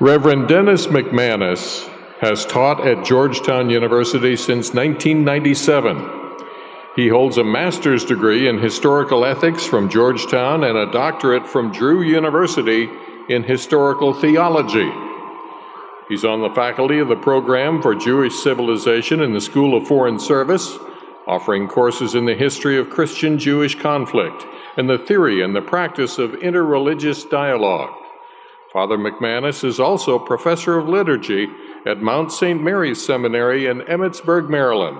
Reverend Dennis McManus has taught at Georgetown University since 1997. He holds a master's degree in historical ethics from Georgetown and a doctorate from Drew University in historical theology. He's on the faculty of the program for Jewish civilization in the School of Foreign Service, offering courses in the history of Christian Jewish conflict and the theory and the practice of interreligious dialogue. Father McManus is also professor of liturgy at Mount St. Mary's Seminary in Emmitsburg, Maryland.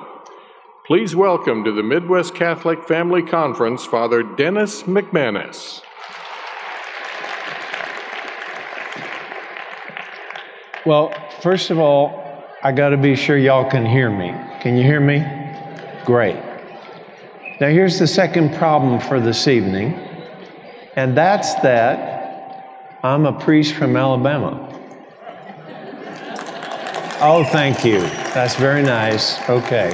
Please welcome to the Midwest Catholic Family Conference Father Dennis McManus. Well, first of all, I got to be sure y'all can hear me. Can you hear me? Great. Now, here's the second problem for this evening, and that's that I'm a priest from Alabama. Oh, thank you. That's very nice. Okay.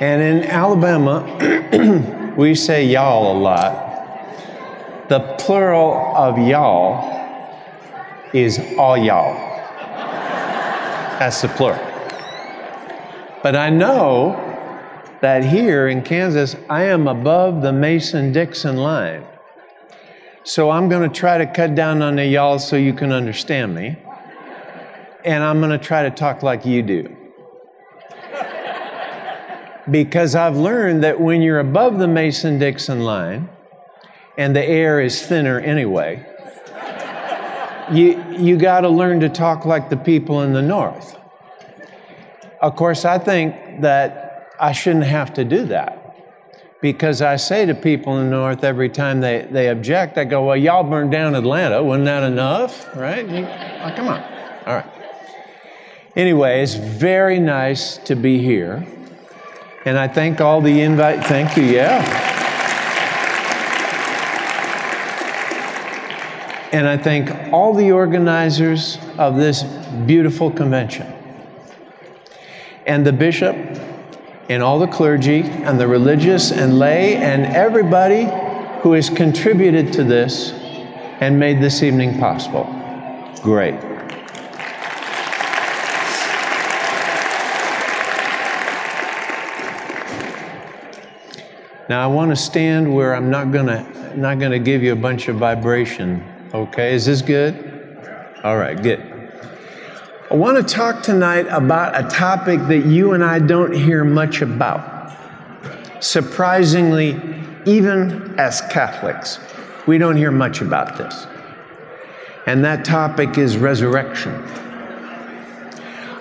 And in Alabama, we say y'all a lot. The plural of y'all is all y'all. That's the plural. But I know that here in Kansas, I am above the Mason Dixon line. So I'm going to try to cut down on the y'all so you can understand me. And I'm going to try to talk like you do. because I've learned that when you're above the Mason Dixon line, and the air is thinner anyway, you, you got to learn to talk like the people in the north. Of course, I think that I shouldn't have to do that because I say to people in the north every time they, they object, I go, Well, y'all burned down Atlanta. Wasn't that enough? Right? You, oh, come on. All right. Anyway, it's very nice to be here. And I thank all the invite. Thank you. Yeah. And I thank all the organizers of this beautiful convention, and the bishop, and all the clergy, and the religious and lay, and everybody who has contributed to this and made this evening possible. Great. Now I want to stand where I'm not gonna not gonna give you a bunch of vibration. Okay, is this good? All right, good. I want to talk tonight about a topic that you and I don't hear much about. Surprisingly, even as Catholics, we don't hear much about this. And that topic is resurrection.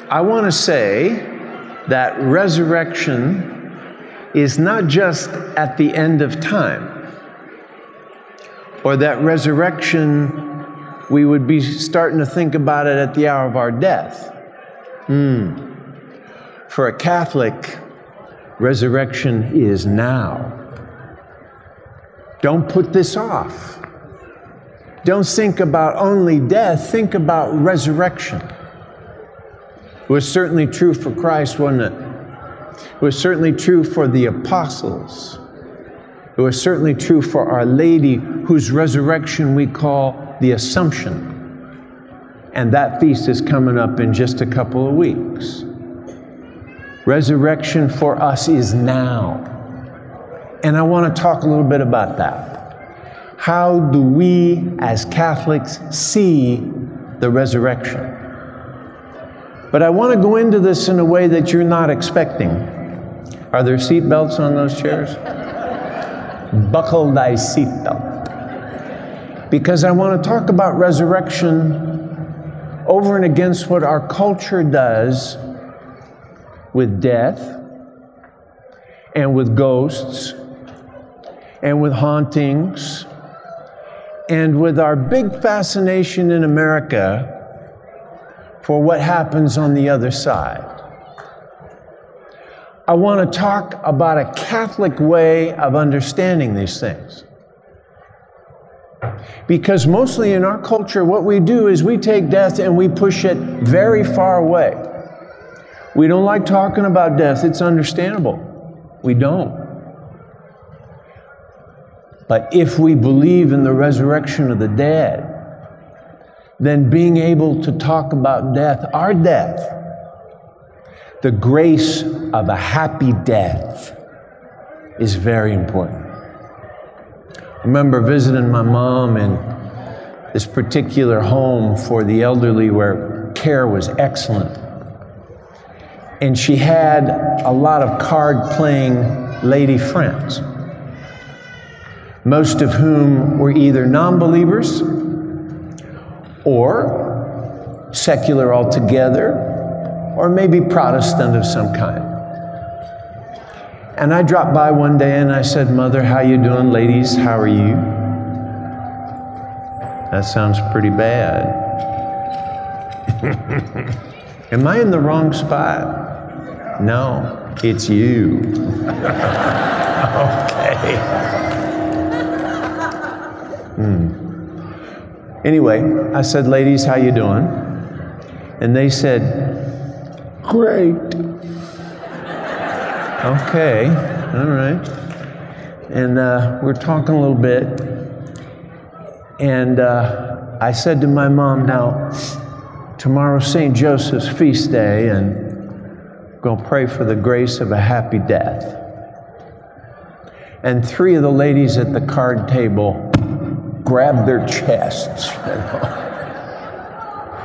I want to say that resurrection is not just at the end of time, or that resurrection, we would be starting to think about it at the hour of our death. Hmm. For a Catholic, resurrection is now. Don't put this off. Don't think about only death, think about resurrection. It was certainly true for Christ, wasn't it? It was certainly true for the apostles. It was certainly true for Our Lady, whose resurrection we call the Assumption. And that feast is coming up in just a couple of weeks. Resurrection for us is now. And I want to talk a little bit about that. How do we as Catholics see the resurrection? But I want to go into this in a way that you're not expecting. Are there seatbelts on those chairs? Buckle thy seatbelt. Because I want to talk about resurrection over and against what our culture does with death and with ghosts and with hauntings and with our big fascination in America for what happens on the other side. I want to talk about a Catholic way of understanding these things. Because mostly in our culture, what we do is we take death and we push it very far away. We don't like talking about death, it's understandable. We don't. But if we believe in the resurrection of the dead, then being able to talk about death, our death, the grace of a happy death is very important. I remember visiting my mom in this particular home for the elderly where care was excellent. And she had a lot of card playing lady friends, most of whom were either non believers or secular altogether, or maybe Protestant of some kind. And I dropped by one day and I said, Mother, how you doing? Ladies, how are you? That sounds pretty bad. Am I in the wrong spot? No, it's you. okay. Hmm. Anyway, I said, "Ladies, how you doing?" And they said, "Great." Okay, all right. And uh, we're talking a little bit. And uh, I said to my mom, now, tomorrow's St. Joseph's feast day, and to pray for the grace of a happy death. And three of the ladies at the card table grabbed their chests.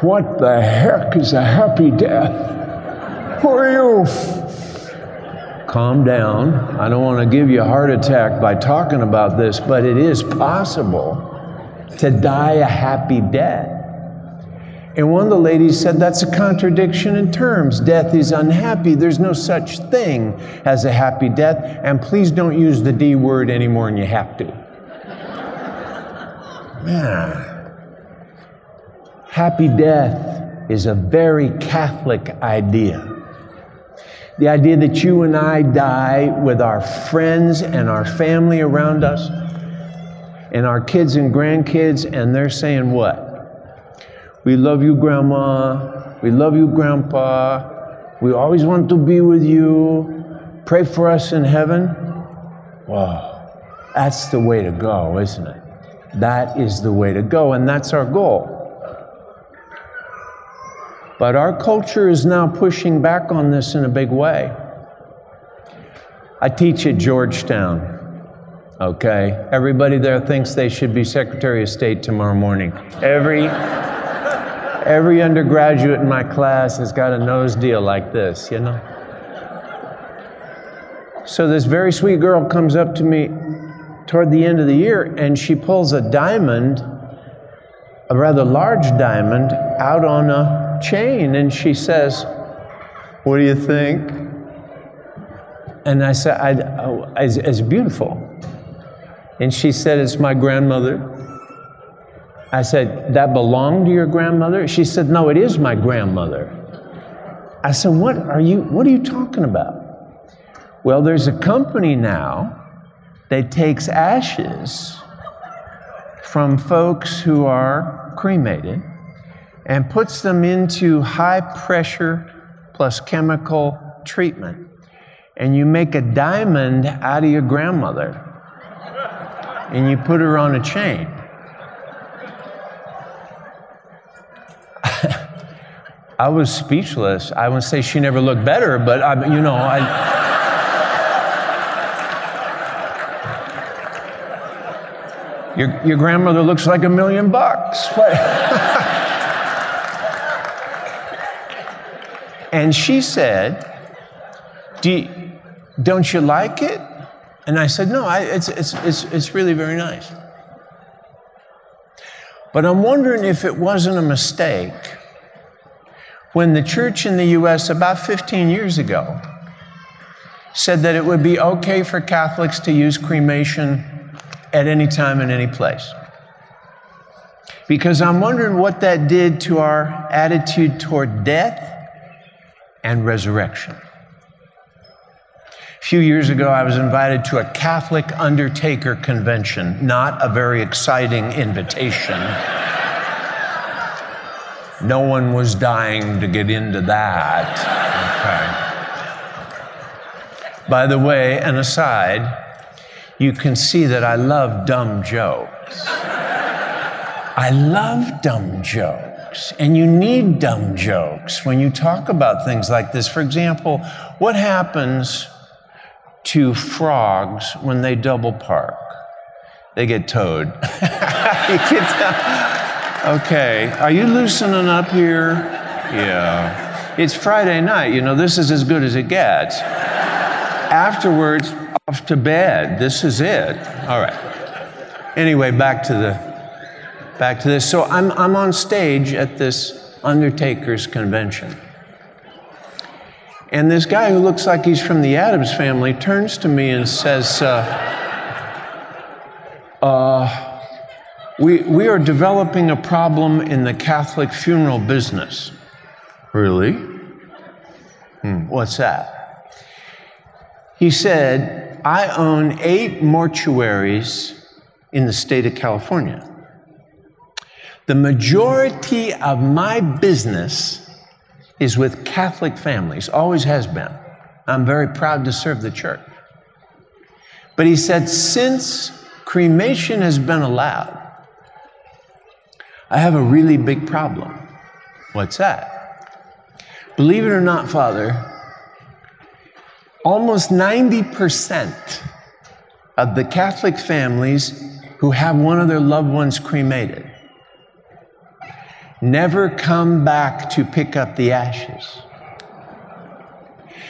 What the heck is a happy death? Who are you? Calm down. I don't want to give you a heart attack by talking about this, but it is possible to die a happy death. And one of the ladies said, That's a contradiction in terms. Death is unhappy. There's no such thing as a happy death. And please don't use the D word anymore than you have to. Man. Happy death is a very Catholic idea. The idea that you and I die with our friends and our family around us and our kids and grandkids, and they're saying what? We love you, Grandma. We love you, Grandpa. We always want to be with you. Pray for us in heaven. Wow, that's the way to go, isn't it? That is the way to go, and that's our goal. But our culture is now pushing back on this in a big way. I teach at Georgetown, okay? Everybody there thinks they should be Secretary of State tomorrow morning. Every, every undergraduate in my class has got a nose deal like this, you know? So this very sweet girl comes up to me toward the end of the year and she pulls a diamond, a rather large diamond, out on a chain and she says, What do you think? And I said, I, oh, it's, it's beautiful. And she said, It's my grandmother. I said, That belonged to your grandmother? She said, No, it is my grandmother. I said, What are you, what are you talking about? Well, there's a company now that takes ashes from folks who are cremated and puts them into high pressure plus chemical treatment. And you make a diamond out of your grandmother and you put her on a chain. I was speechless. I would say she never looked better, but I, you know, I. Your, your grandmother looks like a million bucks. And she said, Do you, Don't you like it? And I said, No, I, it's, it's, it's, it's really very nice. But I'm wondering if it wasn't a mistake when the church in the US about 15 years ago said that it would be okay for Catholics to use cremation at any time and any place. Because I'm wondering what that did to our attitude toward death and resurrection. A few years ago, I was invited to a Catholic undertaker convention, not a very exciting invitation. no one was dying to get into that. Okay. By the way, an aside, you can see that I love dumb jokes. I love dumb jokes, and you need dumb jokes when you talk about things like this. For example, what happens to frogs when they double park? They get towed. okay, are you loosening up here? Yeah. It's Friday night, you know, this is as good as it gets. Afterwards, off to bed. This is it. All right. Anyway, back to the back to this. So I'm, I'm on stage at this Undertakers convention. And this guy who looks like he's from the Addams family turns to me and says, uh, uh, we, we are developing a problem in the Catholic funeral business. Really? Hmm, what's that? He said, I own eight mortuaries in the state of California. The majority of my business is with Catholic families, always has been. I'm very proud to serve the church. But he said, since cremation has been allowed, I have a really big problem. What's that? Believe it or not, Father, almost 90% of the Catholic families who have one of their loved ones cremated never come back to pick up the ashes.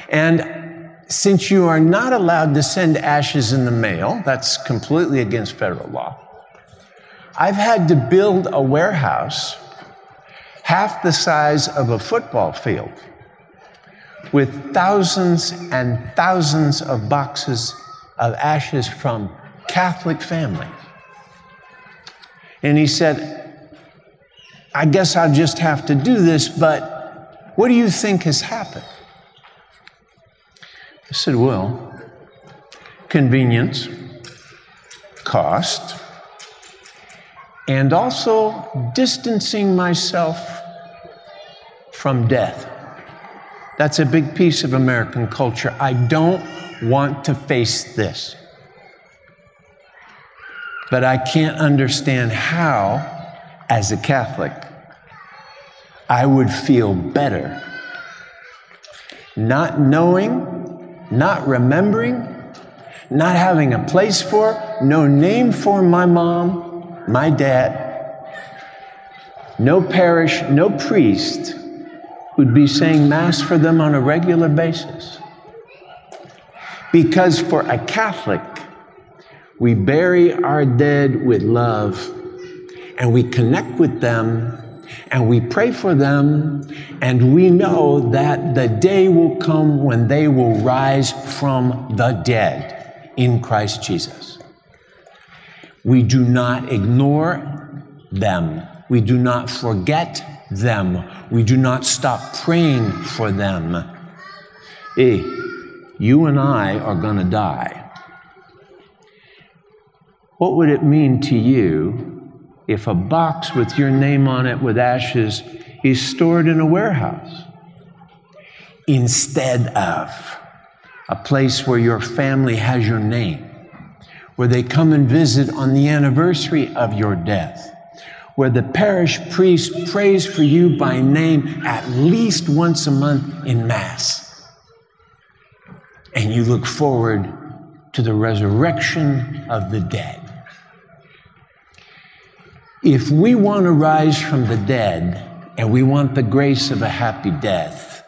And since you are not allowed to send ashes in the mail, that's completely against federal law. I've had to build a warehouse half the size of a football field with thousands and thousands of boxes of ashes from Catholic families. And he said, I guess I'll just have to do this, but what do you think has happened? I said, Well, convenience, cost, and also distancing myself from death. That's a big piece of American culture. I don't want to face this. But I can't understand how as a Catholic, I would feel better. Not knowing, not remembering, not having a place for, no name for my mom, my dad, no parish, no priest who'd be saying Mass for them on a regular basis. Because for a Catholic, we bury our dead with love and we connect with them and we pray for them, and we know that the day will come when they will rise from the dead in Christ Jesus. We do not ignore them, we do not forget them, we do not stop praying for them. Hey, you and I are going to die. What would it mean to you if a box with your name on it with ashes is stored in a warehouse instead of a place where your family has your name, where they come and visit on the anniversary of your death, where the parish priest prays for you by name at least once a month in Mass. And you look forward to the resurrection of the dead. If we want to rise from the dead and we want the grace of a happy death,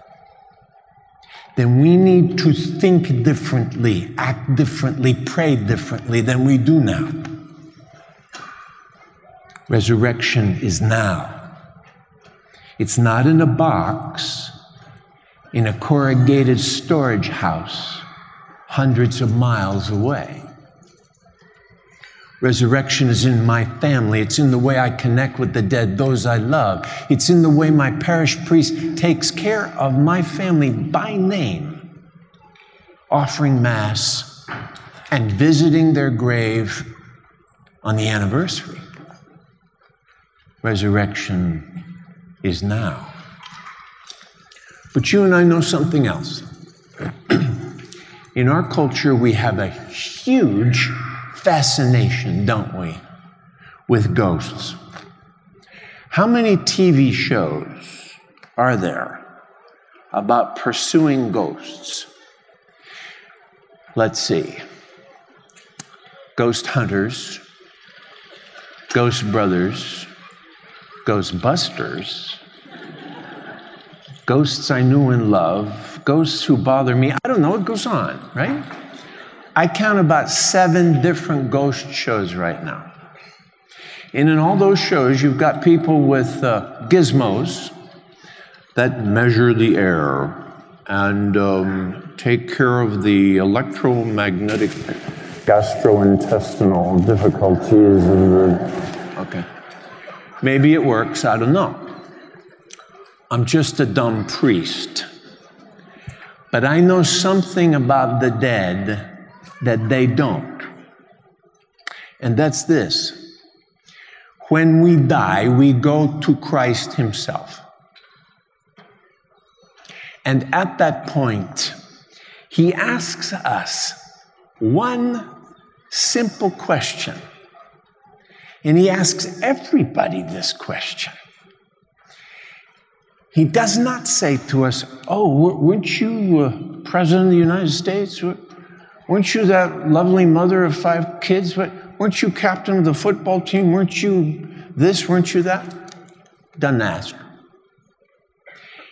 then we need to think differently, act differently, pray differently than we do now. Resurrection is now. It's not in a box, in a corrugated storage house hundreds of miles away. Resurrection is in my family. It's in the way I connect with the dead, those I love. It's in the way my parish priest takes care of my family by name, offering Mass and visiting their grave on the anniversary. Resurrection is now. But you and I know something else. in our culture, we have a huge fascination, don't we, with ghosts. How many TV shows are there about pursuing ghosts? Let's see. Ghost Hunters, Ghost Brothers, Ghostbusters, Ghosts I Knew and Love, Ghosts Who Bother Me. I don't know, it goes on, right? I count about seven different ghost shows right now. And in all those shows, you've got people with uh, gizmos that measure the air and um, take care of the electromagnetic gastrointestinal difficulties the. Okay. Maybe it works, I don't know. I'm just a dumb priest. But I know something about the dead that they don't. And that's this when we die, we go to Christ Himself. And at that point, He asks us one simple question. And he asks everybody this question. He does not say to us, Oh, weren't you uh, president of the United States? Weren't you that lovely mother of five kids? But Weren't you captain of the football team? Weren't you this? Weren't you that? Doesn't ask.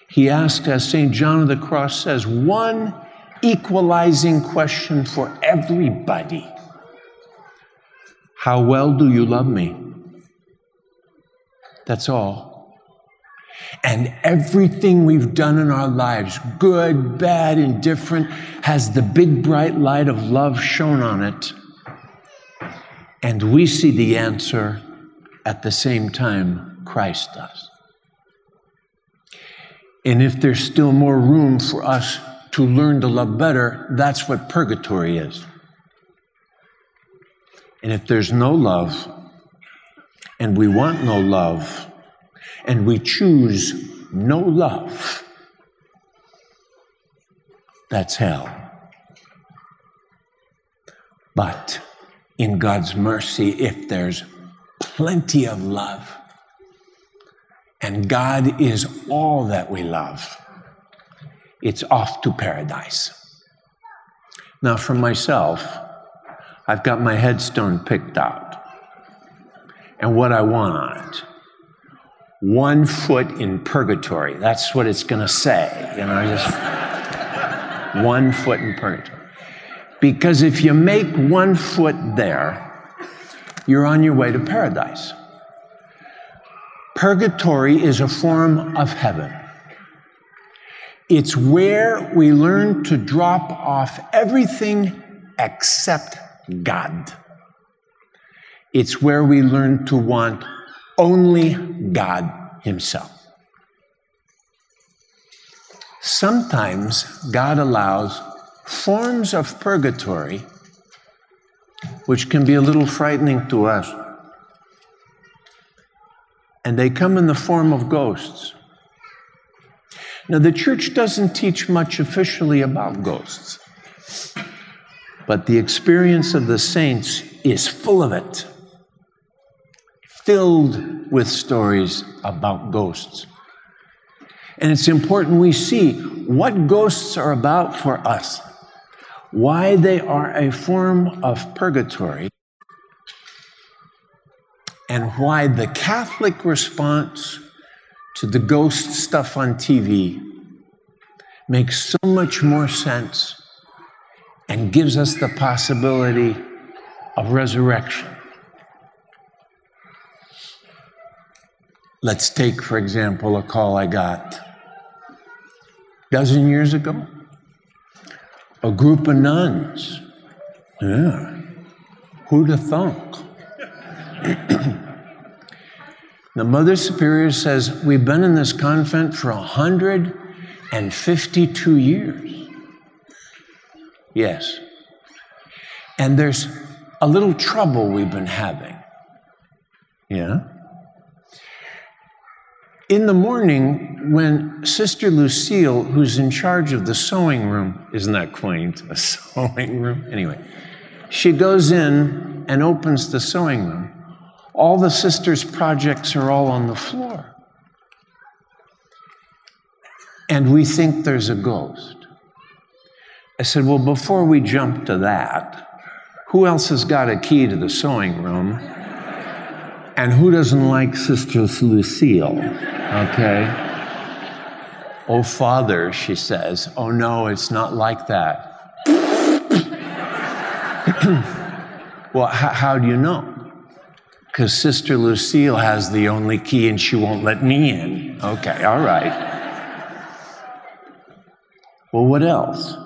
He asked, as St. John of the Cross says, one equalizing question for everybody How well do you love me? That's all. And everything we've done in our lives, good, bad, indifferent, has the big bright light of love shone on it. And we see the answer at the same time Christ does. And if there's still more room for us to learn to love better, that's what purgatory is. And if there's no love, and we want no love, and we choose no love, that's hell. But in God's mercy, if there's plenty of love, and God is all that we love, it's off to paradise. Now, for myself, I've got my headstone picked out. And what I want on it one foot in purgatory. That's what it's going to say. You know, just one foot in purgatory. Because if you make one foot there, you're on your way to paradise. Purgatory is a form of heaven. It's where we learn to drop off everything except God. It's where we learn to want only God Himself. Sometimes God allows forms of purgatory which can be a little frightening to us. And they come in the form of ghosts. Now, the church doesn't teach much officially about ghosts, but the experience of the saints is full of it, filled with stories about ghosts. And it's important we see what ghosts are about for us, why they are a form of purgatory, and why the Catholic response to the ghost stuff on TV makes so much more sense and gives us the possibility of resurrection. Let's take, for example, a call I got a dozen years ago. A group of nuns. Yeah. Who'd have thunk? the Mother Superior says, We've been in this convent for 152 years. Yes. And there's a little trouble we've been having. Yeah? In the morning, when Sister Lucille, who's in charge of the sewing room, isn't that quaint? A sewing room? Anyway, she goes in and opens the sewing room. All the sisters' projects are all on the floor. And we think there's a ghost. I said, Well, before we jump to that, who else has got a key to the sewing room? And who doesn't like Sister Lucille? Okay. Oh, Father, she says, Oh, no, it's not like that. well, h- how do you know? Because Sister Lucille has the only key and she won't let me in. Okay, all right. Well, what else?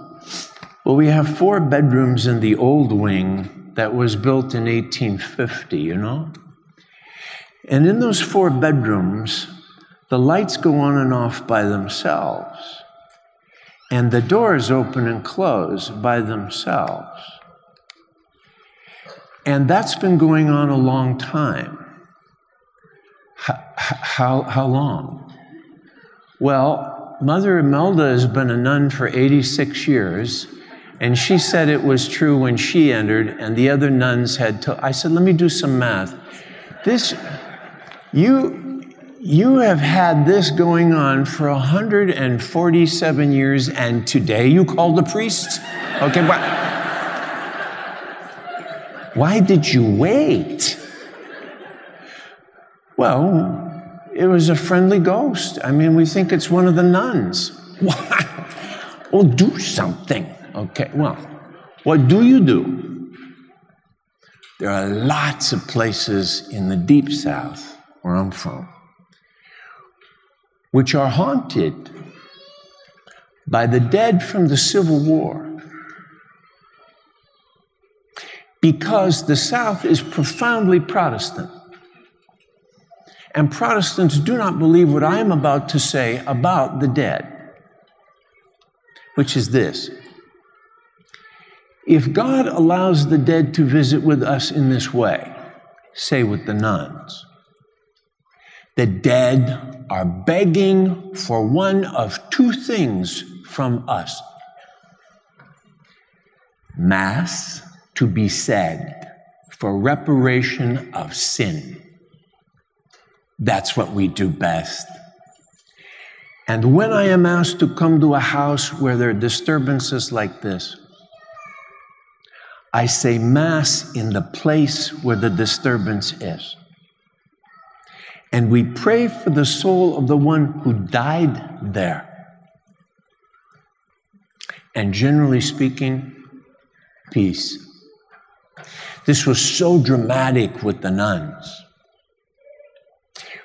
Well, we have four bedrooms in the old wing that was built in 1850, you know? And in those four bedrooms, the lights go on and off by themselves, and the doors open and close by themselves. And that's been going on a long time. How, how, how long? Well, Mother Imelda has been a nun for 86 years, and she said it was true when she entered, and the other nuns had to. I said, let me do some math. This, you, you have had this going on for 147 years, and today you call the priests? Okay, why, why did you wait? Well, it was a friendly ghost. I mean, we think it's one of the nuns. well, do something. Okay, well, what do you do? There are lots of places in the deep south, where I'm from, which are haunted by the dead from the Civil War. Because the South is profoundly Protestant. And Protestants do not believe what I am about to say about the dead, which is this if God allows the dead to visit with us in this way, say with the nuns, the dead are begging for one of two things from us Mass to be said for reparation of sin. That's what we do best. And when I am asked to come to a house where there are disturbances like this, I say Mass in the place where the disturbance is. And we pray for the soul of the one who died there. And generally speaking, peace. This was so dramatic with the nuns.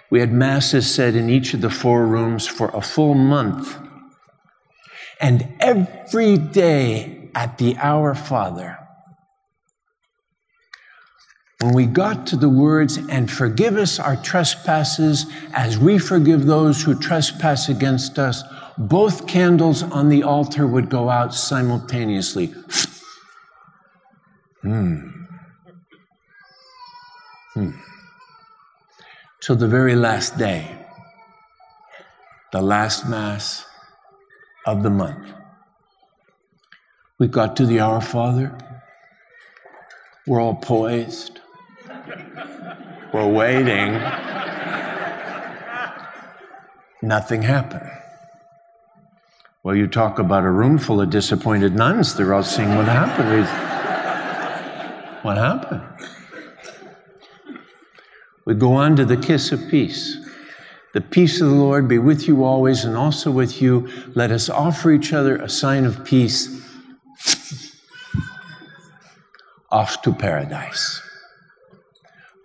We had masses said in each of the four rooms for a full month. And every day at the Our Father, when we got to the words, and forgive us our trespasses as we forgive those who trespass against us, both candles on the altar would go out simultaneously. Hmm. Hmm. Till the very last day, the last Mass of the month. We got to the Our Father. We're all poised. We're waiting. Nothing happened. Well, you talk about a room full of disappointed nuns. They're all seeing what happened. What happened? We go on to the kiss of peace. The peace of the Lord be with you always and also with you. Let us offer each other a sign of peace. Off to paradise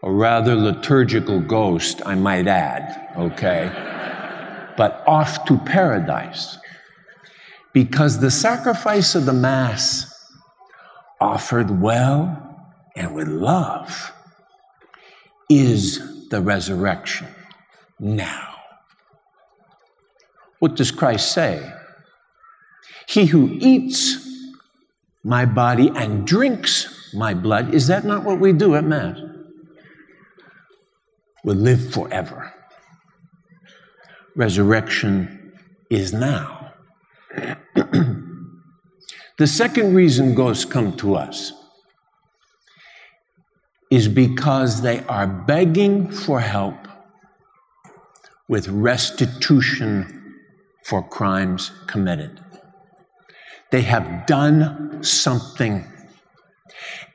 a rather liturgical ghost, I might add, okay? but off to paradise. Because the sacrifice of the Mass, offered well and with love, is the resurrection now. What does Christ say? He who eats my body and drinks my blood, is that not what we do at Mass? Will live forever. Resurrection is now. the second reason ghosts come to us is because they are begging for help with restitution for crimes committed. They have done something,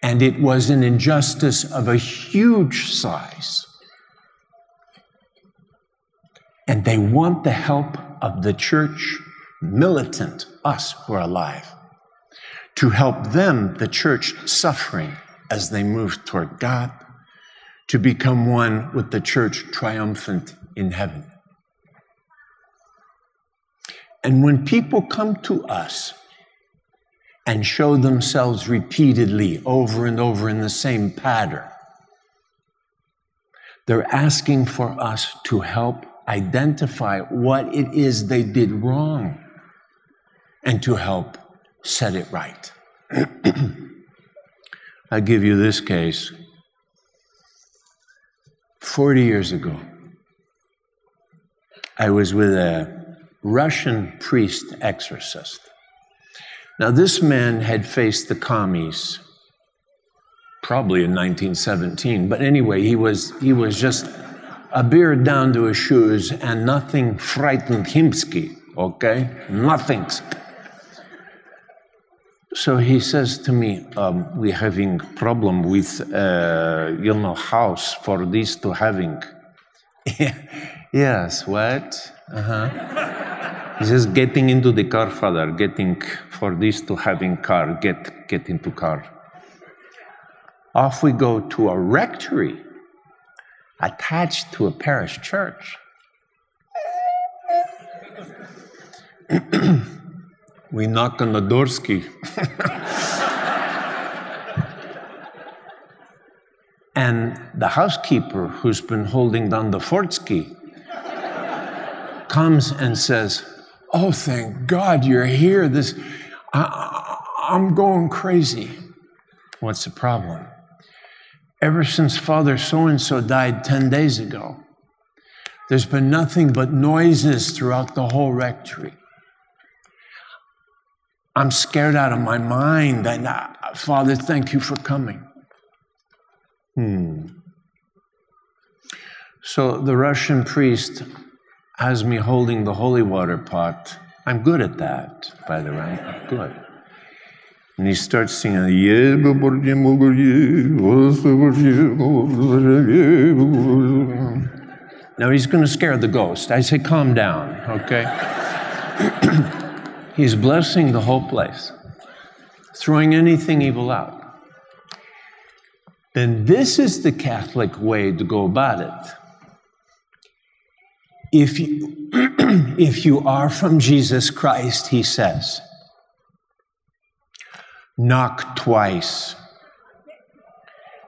and it was an injustice of a huge size. And they want the help of the church militant, us who are alive, to help them, the church, suffering as they move toward God, to become one with the church triumphant in heaven. And when people come to us and show themselves repeatedly over and over in the same pattern, they're asking for us to help identify what it is they did wrong and to help set it right. I give you this case. 40 years ago, I was with a Russian priest exorcist. Now, this man had faced the commies probably in 1917, but anyway, he was, he was just a beard down to his shoes and nothing frightened himsky, okay? Nothing. So he says to me, um, "We're having problem with, uh, you know, house for this to having." yes, what? Uh huh. he says, "Getting into the car, father. Getting for this to having car. Get get into car." Off we go to a rectory attached to a parish church. we knock on the doorski. and the housekeeper who's been holding down the fortski comes and says, Oh, thank God you're here. This, I, I'm going crazy. What's the problem? Ever since Father so and so died 10 days ago, there's been nothing but noises throughout the whole rectory. I'm scared out of my mind. And uh, Father, thank you for coming. Hmm. So the Russian priest has me holding the holy water pot. I'm good at that, by the way. Good. And he starts singing, Now he's going to scare the ghost. I say, calm down, okay? He's blessing the whole place, throwing anything evil out. Then this is the Catholic way to go about it. If you, if you are from Jesus Christ, he says, knock twice.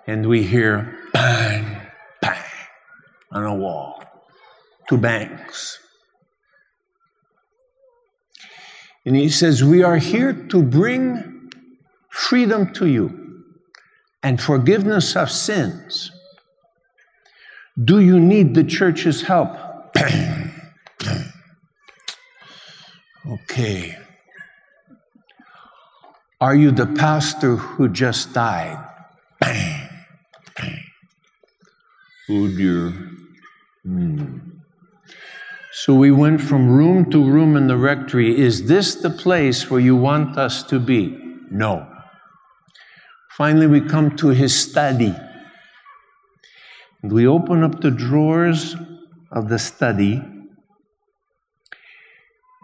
And we hear bang, bang on a wall, two bangs. And he says, We are here to bring freedom to you and forgiveness of sins. Do you need the church's help? okay. Are you the pastor who just died? Bang, bang. Oh dear. Hmm. So we went from room to room in the rectory. Is this the place where you want us to be? No. Finally, we come to his study. And we open up the drawers of the study,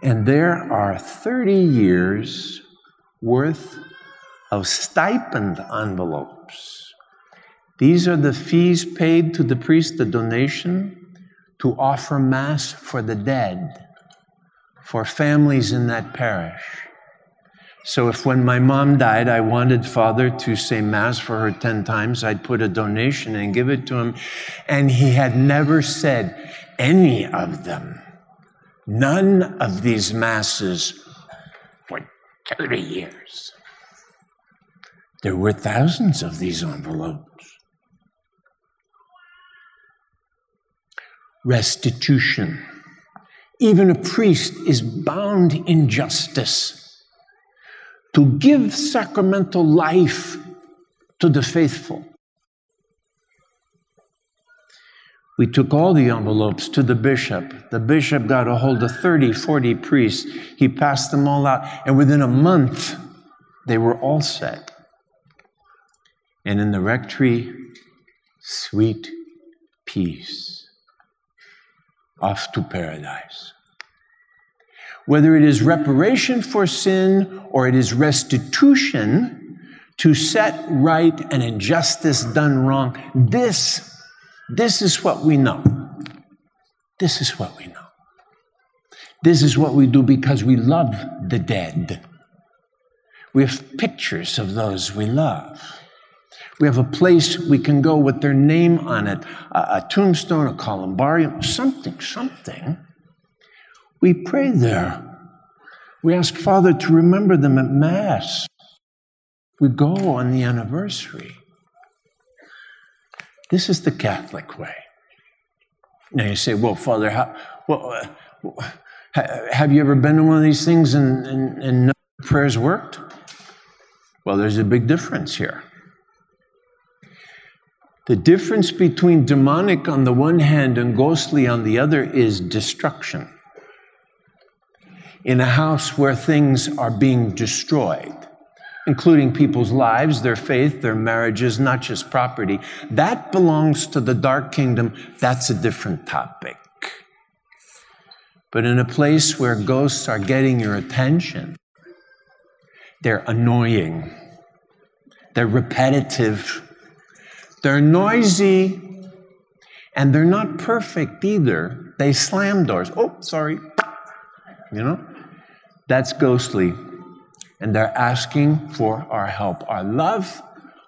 and there are 30 years worth of stipend envelopes. These are the fees paid to the priest, the donation, to offer Mass for the dead, for families in that parish. So, if when my mom died, I wanted Father to say Mass for her 10 times, I'd put a donation and give it to him. And he had never said any of them, none of these Masses 30 years. There were thousands of these envelopes. restitution. Even a priest is bound in justice to give sacramental life to the faithful. We took all the envelopes to the bishop. The bishop got a hold of 30, 40 priests. He passed them all out, and within a month, they were all set. And in the rectory, sweet peace. Off to paradise. Whether it is reparation for sin or it is restitution to set right an injustice done wrong, this, this is what we know. This is what we know. This is what we do because we love the dead. We have pictures of those we love. We have a place we can go with their name on it a, a tombstone, a columbarium, something, something. We pray there. We ask Father to remember them at Mass. We go on the anniversary. This is the Catholic way. Now you say, well, Father, how, well, uh, have you ever been to one of these things and, and, and prayers worked? Well, there's a big difference here. The difference between demonic on the one hand and ghostly on the other is destruction. In a house where things are being destroyed, including people's lives, their faith, their marriages, not just property, that belongs to the dark kingdom. That's a different topic. But in a place where ghosts are getting your attention, they're annoying, they're repetitive, they're noisy and they're not perfect either. They slam doors. Oh, sorry. You know? That's ghostly. And they're asking for our help, our love,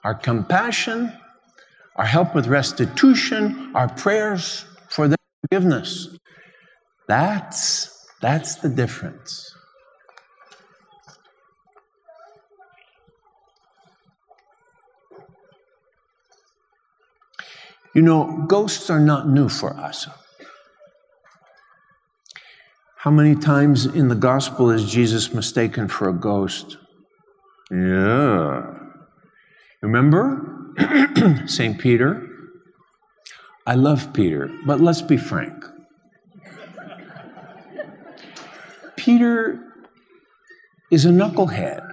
our compassion, our help with restitution, our prayers for their forgiveness. That's, that's the difference. You know, ghosts are not new for us. How many times in the gospel is Jesus mistaken for a ghost? Yeah. Remember St. Peter? I love Peter, but let's be frank. Peter is a knucklehead.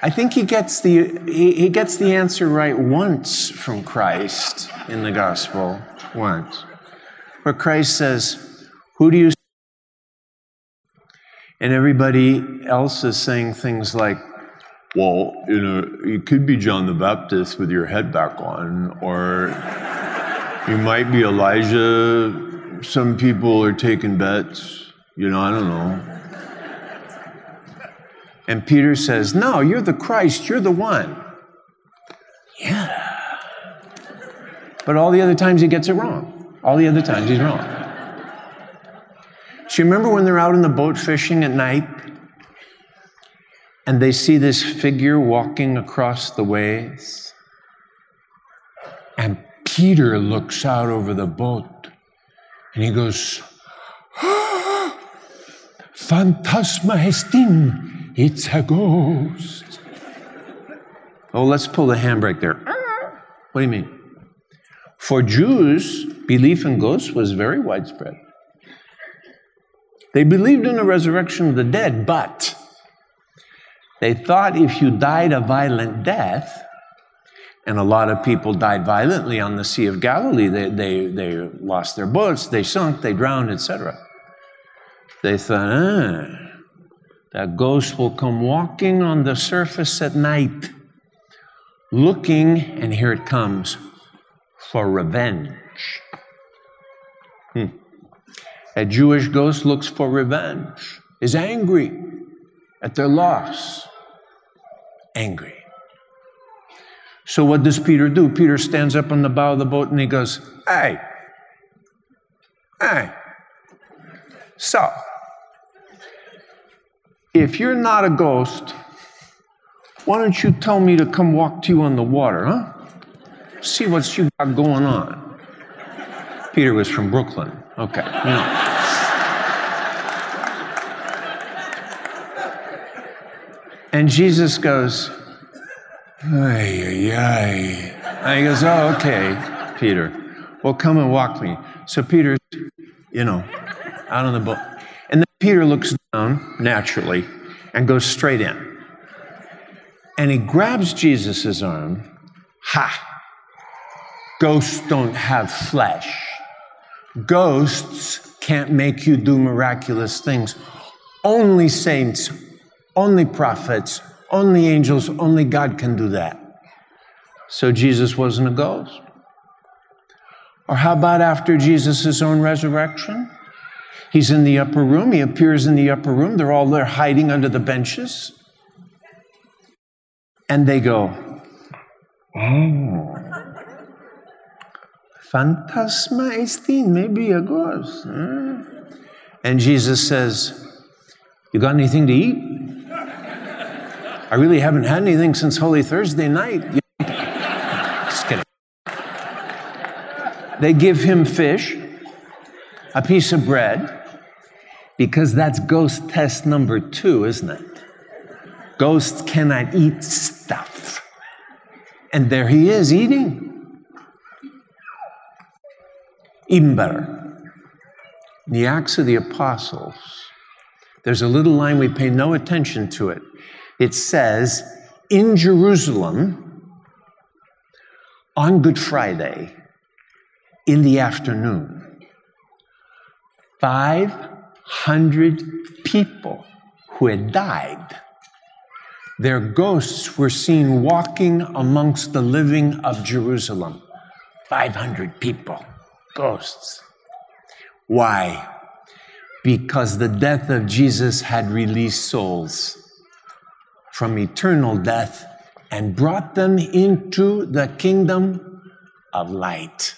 I think he gets the he, he gets the answer right once from Christ in the gospel. Once. Where Christ says, Who do you and everybody else is saying things like, well, you know, it could be John the Baptist with your head back on, or you might be Elijah. Some people are taking bets. You know, I don't know. And Peter says, No, you're the Christ, you're the one. Yeah. But all the other times he gets it wrong. All the other times he's wrong. So you remember when they're out in the boat fishing at night and they see this figure walking across the waves? And Peter looks out over the boat and he goes, Phantasma estin, it's a ghost. Oh, let's pull the handbrake there. What do you mean? For Jews, belief in ghosts was very widespread. They believed in the resurrection of the dead, but they thought if you died a violent death, and a lot of people died violently on the Sea of Galilee, they, they, they lost their boats, they sunk, they drowned, etc. They thought, ah, that ghost will come walking on the surface at night, looking, and here it comes, for revenge. Hmm. A Jewish ghost looks for revenge, is angry at their loss. Angry. So, what does Peter do? Peter stands up on the bow of the boat and he goes, Hey, hey, so if you're not a ghost, why don't you tell me to come walk to you on the water, huh? See what you got going on. Peter was from Brooklyn. Okay. And Jesus goes, ay, ay, ay. And he goes, Oh, okay, Peter. Well, come and walk me. So Peter, you know, out on the boat. And then Peter looks down naturally and goes straight in. And he grabs Jesus' arm. Ha! Ghosts don't have flesh. Ghosts can't make you do miraculous things. Only saints, only prophets, only angels, only God can do that. So Jesus wasn't a ghost. Or how about after Jesus' own resurrection? He's in the upper room. He appears in the upper room. They're all there hiding under the benches. And they go, Oh, Phantasma estin, maybe a ghost. Huh? And Jesus says, You got anything to eat? I really haven't had anything since Holy Thursday night. Just kidding. They give him fish, a piece of bread, because that's ghost test number two, isn't it? Ghosts cannot eat stuff. And there he is eating. Better, in the Acts of the Apostles, there's a little line we pay no attention to it. It says, in Jerusalem, on Good Friday, in the afternoon, 500 people who had died their ghosts were seen walking amongst the living of Jerusalem. 500 people, ghosts. Why? Because the death of Jesus had released souls from eternal death and brought them into the kingdom of light.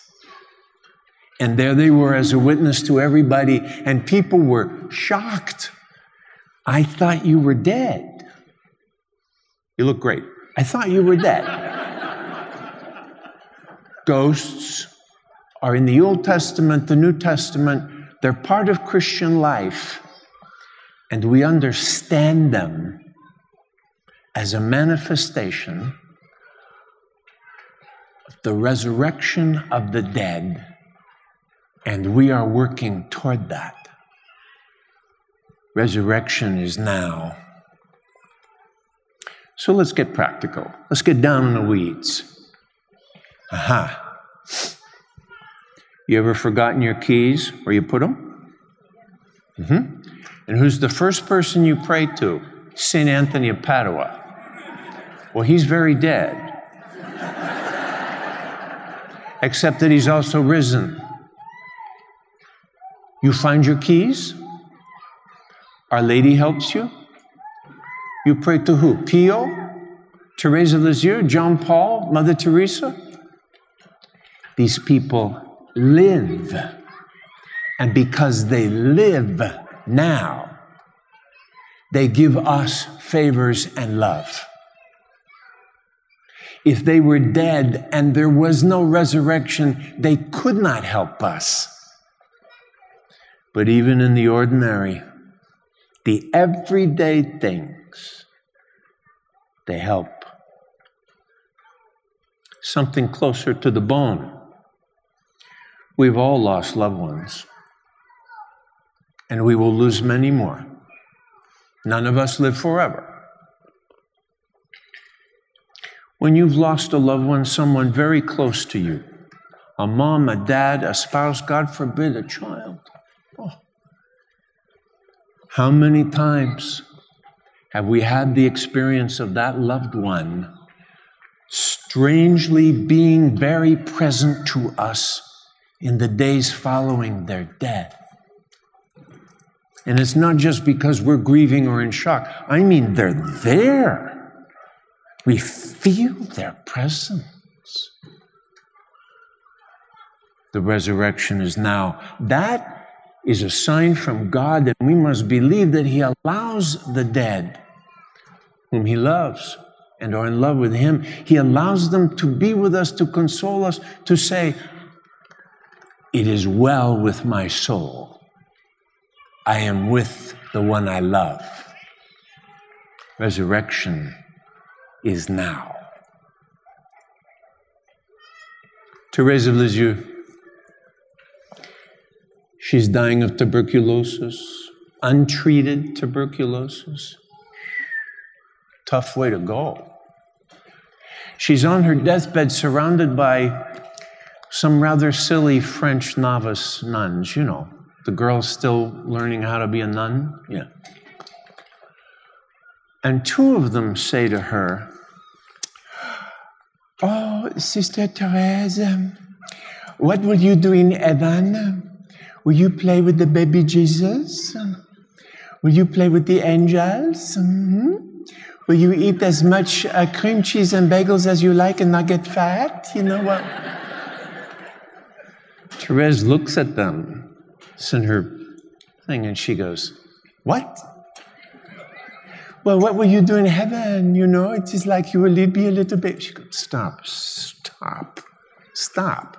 And there they were as a witness to everybody, and people were shocked. I thought you were dead. You look great. I thought you were dead. Ghosts are in the Old Testament, the New Testament, they're part of Christian life. And we understand them as a manifestation of the resurrection of the dead. And we are working toward that. Resurrection is now. So let's get practical. Let's get down in the weeds. Aha. You ever forgotten your keys where you put them? Mm-hmm. And who's the first person you pray to? St. Anthony of Padua. Well, he's very dead. Except that he's also risen. You find your keys? Our Lady helps you? You pray to who? Pio? Teresa Lisieux? John Paul? Mother Teresa? These people live. And because they live now, they give us favors and love. If they were dead and there was no resurrection, they could not help us. But even in the ordinary, the everyday things, they help. Something closer to the bone. We've all lost loved ones, and we will lose many more. None of us live forever. When you've lost a loved one, someone very close to you, a mom, a dad, a spouse, God forbid, a child. Oh. How many times have we had the experience of that loved one strangely being very present to us in the days following their death? And it's not just because we're grieving or in shock. I mean, they're there. We feel their presence. The resurrection is now. That is a sign from God that we must believe that He allows the dead, whom He loves and are in love with Him, He allows them to be with us, to console us, to say, It is well with my soul. I am with the one I love. Resurrection is now. Therese of Lisieux. She's dying of tuberculosis, untreated tuberculosis. Tough way to go. She's on her deathbed surrounded by some rather silly French novice nuns, you know, the girl's still learning how to be a nun. Yeah. And two of them say to her, Oh, Sister Therese, what will you do in heaven? Will you play with the baby Jesus? Will you play with the angels? Mm-hmm. Will you eat as much uh, cream cheese and bagels as you like and not get fat? You know what? Therese looks at them. It's in her thing, and she goes, What? Well, what will you do in heaven? You know, it is like you will be a little bit. She goes, Stop, stop, stop.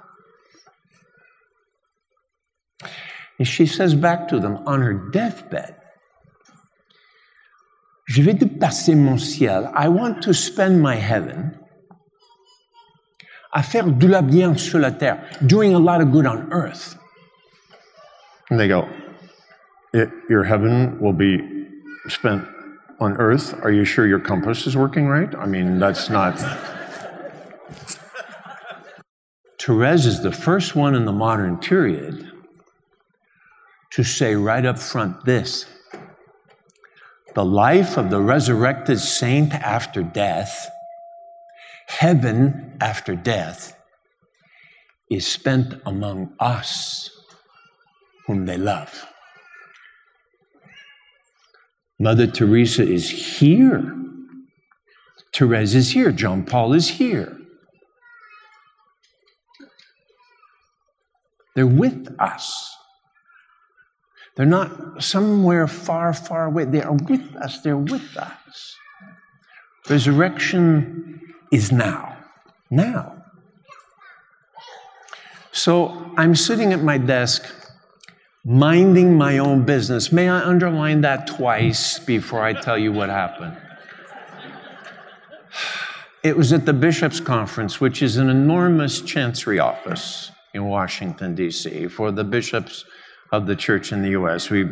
And she says back to them on her deathbed, Je vais dépasser mon ciel. I want to spend my heaven à faire de la bien sur la terre, doing a lot of good on earth. And they go, Your heaven will be spent on earth. Are you sure your compass is working right? I mean, that's not. Therese is the first one in the modern period to say right up front this the life of the resurrected saint after death, heaven after death, is spent among us whom they love. Mother Teresa is here. Therese is here. John Paul is here. They're with us. They're not somewhere far, far away. They are with us. They're with us. Resurrection is now. Now. So I'm sitting at my desk, minding my own business. May I underline that twice before I tell you what happened? It was at the Bishops' Conference, which is an enormous chancery office in Washington, D.C., for the bishops of the church in the US. We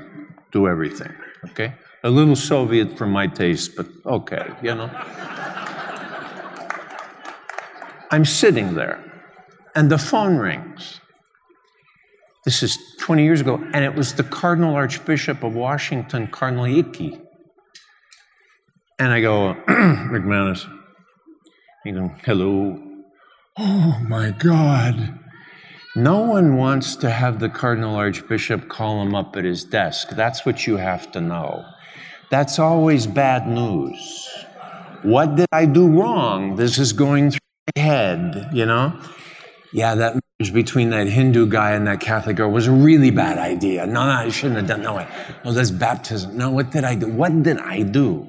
do everything, okay? A little Soviet for my taste, but okay, you know? I'm sitting there, and the phone rings. This is 20 years ago, and it was the Cardinal Archbishop of Washington, Cardinal Hickey. And I go, McManus. He goes, hello. Oh my God. No one wants to have the Cardinal Archbishop call him up at his desk. That's what you have to know. That's always bad news. What did I do wrong? This is going through head, you know? Yeah, that marriage between that Hindu guy and that Catholic girl was a really bad idea. No, no, I shouldn't have done no way. Oh, that's baptism. No, what did I do? What did I do?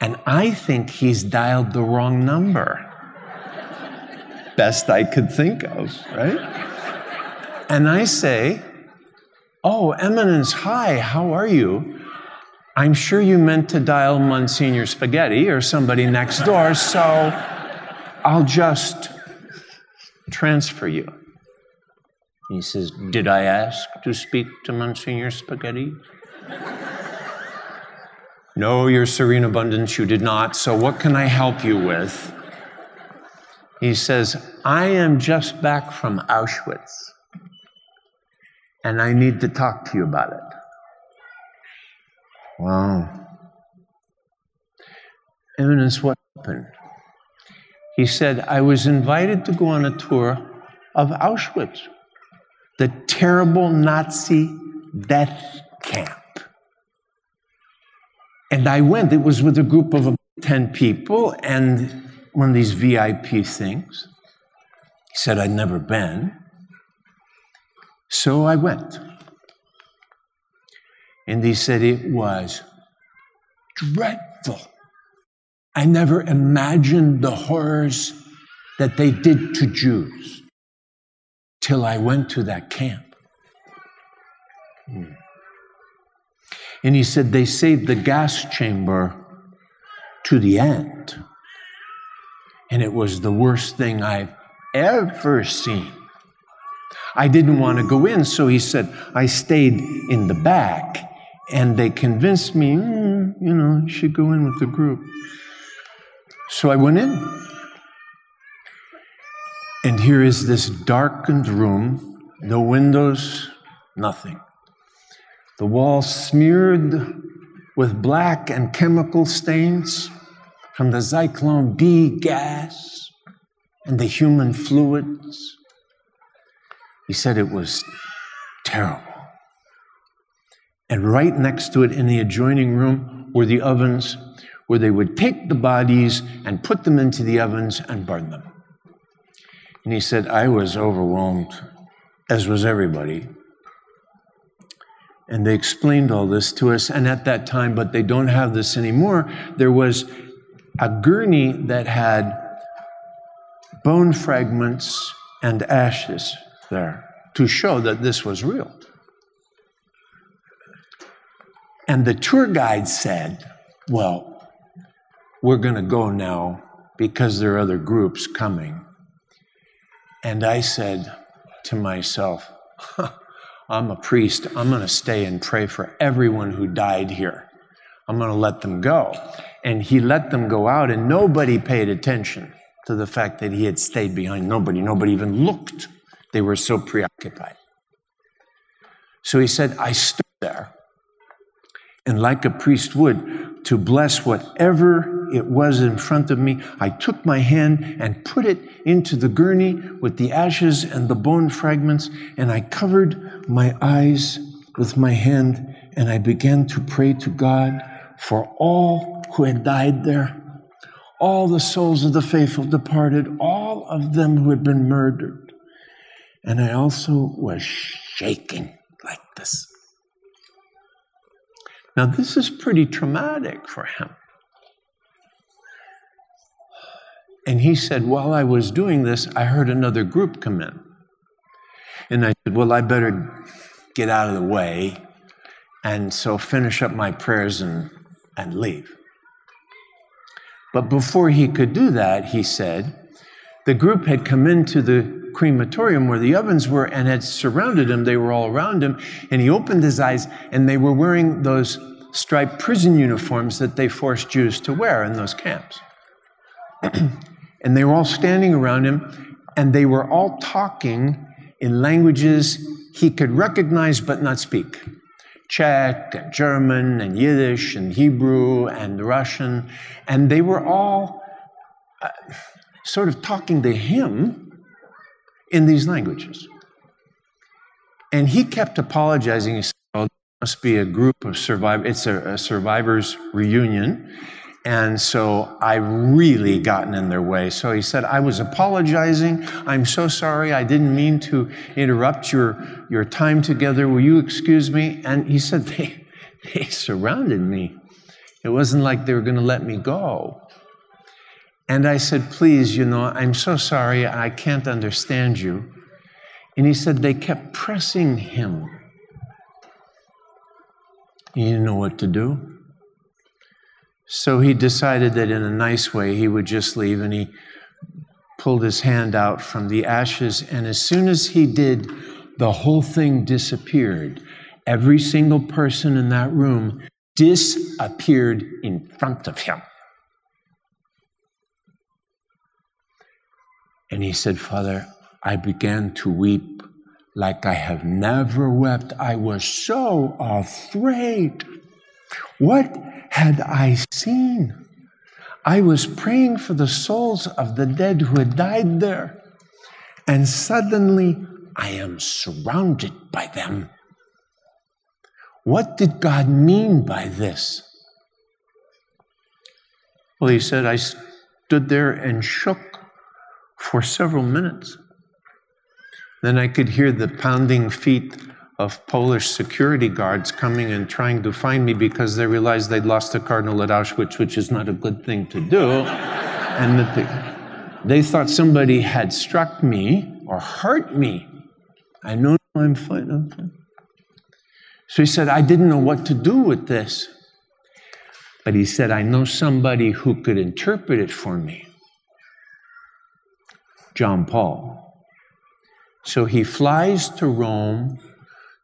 And I think he's dialed the wrong number best I could think of, right? And I say, Oh, Eminence, hi, how are you? I'm sure you meant to dial Monsignor Spaghetti or somebody next door, so I'll just transfer you. He says, Did I ask to speak to Monsignor Spaghetti? no, Your Serene Abundance, you did not. So, what can I help you with? He says, I am just back from Auschwitz and I need to talk to you about it. Wow. Eminence, what happened? He said, I was invited to go on a tour of Auschwitz, the terrible Nazi death camp. And I went, it was with a group of 10 people, and one of these VIP things. He said, I'd never been. So I went. And he said it was dreadful. I never imagined the horrors that they did to Jews till I went to that camp. Hmm. And he said they saved the gas chamber to the end. And it was the worst thing I've ever seen. I didn't want to go in, so he said, I stayed in the back, and they convinced me, mm, you know, you should go in with the group. So I went in. And here is this darkened room, no windows, nothing. The walls smeared with black and chemical stains from the Zyklon B gas and the human fluids. He said it was terrible. And right next to it in the adjoining room were the ovens where they would take the bodies and put them into the ovens and burn them. And he said, I was overwhelmed, as was everybody. And they explained all this to us. And at that time, but they don't have this anymore, there was a gurney that had bone fragments and ashes there to show that this was real. And the tour guide said, Well, we're going to go now because there are other groups coming. And I said to myself, huh, I'm a priest. I'm going to stay and pray for everyone who died here. I'm going to let them go. And he let them go out, and nobody paid attention to the fact that he had stayed behind. Nobody, nobody even looked. They were so preoccupied. So he said, I stood there, and like a priest would, to bless whatever it was in front of me, I took my hand and put it into the gurney with the ashes and the bone fragments, and I covered my eyes with my hand, and I began to pray to God for all who had died there, all the souls of the faithful departed, all of them who had been murdered. And I also was shaking like this. Now, this is pretty traumatic for him. And he said, While I was doing this, I heard another group come in. And I said, Well, I better get out of the way and so finish up my prayers and, and leave. But before he could do that, he said, the group had come into the crematorium where the ovens were and had surrounded him. They were all around him. And he opened his eyes, and they were wearing those striped prison uniforms that they forced Jews to wear in those camps. and they were all standing around him, and they were all talking in languages he could recognize but not speak. Czech and German and Yiddish and Hebrew and Russian, and they were all uh, sort of talking to him in these languages. And he kept apologizing. He said, Oh, must be a group of survivors. It's a, a survivors reunion. And so I really gotten in their way. So he said, I was apologizing. I'm so sorry. I didn't mean to interrupt your, your time together. Will you excuse me? And he said, they, they surrounded me. It wasn't like they were going to let me go. And I said, Please, you know, I'm so sorry. I can't understand you. And he said, They kept pressing him. He didn't know what to do. So he decided that in a nice way he would just leave and he pulled his hand out from the ashes. And as soon as he did, the whole thing disappeared. Every single person in that room disappeared in front of him. And he said, Father, I began to weep like I have never wept. I was so afraid. What had I seen? I was praying for the souls of the dead who had died there, and suddenly I am surrounded by them. What did God mean by this? Well, he said, I stood there and shook for several minutes. Then I could hear the pounding feet of Polish security guards coming and trying to find me because they realized they'd lost a cardinal at Auschwitz, which is not a good thing to do. and that they, they thought somebody had struck me or hurt me. I know I'm fine, I'm fine. So he said, I didn't know what to do with this. But he said, I know somebody who could interpret it for me. John Paul. So he flies to Rome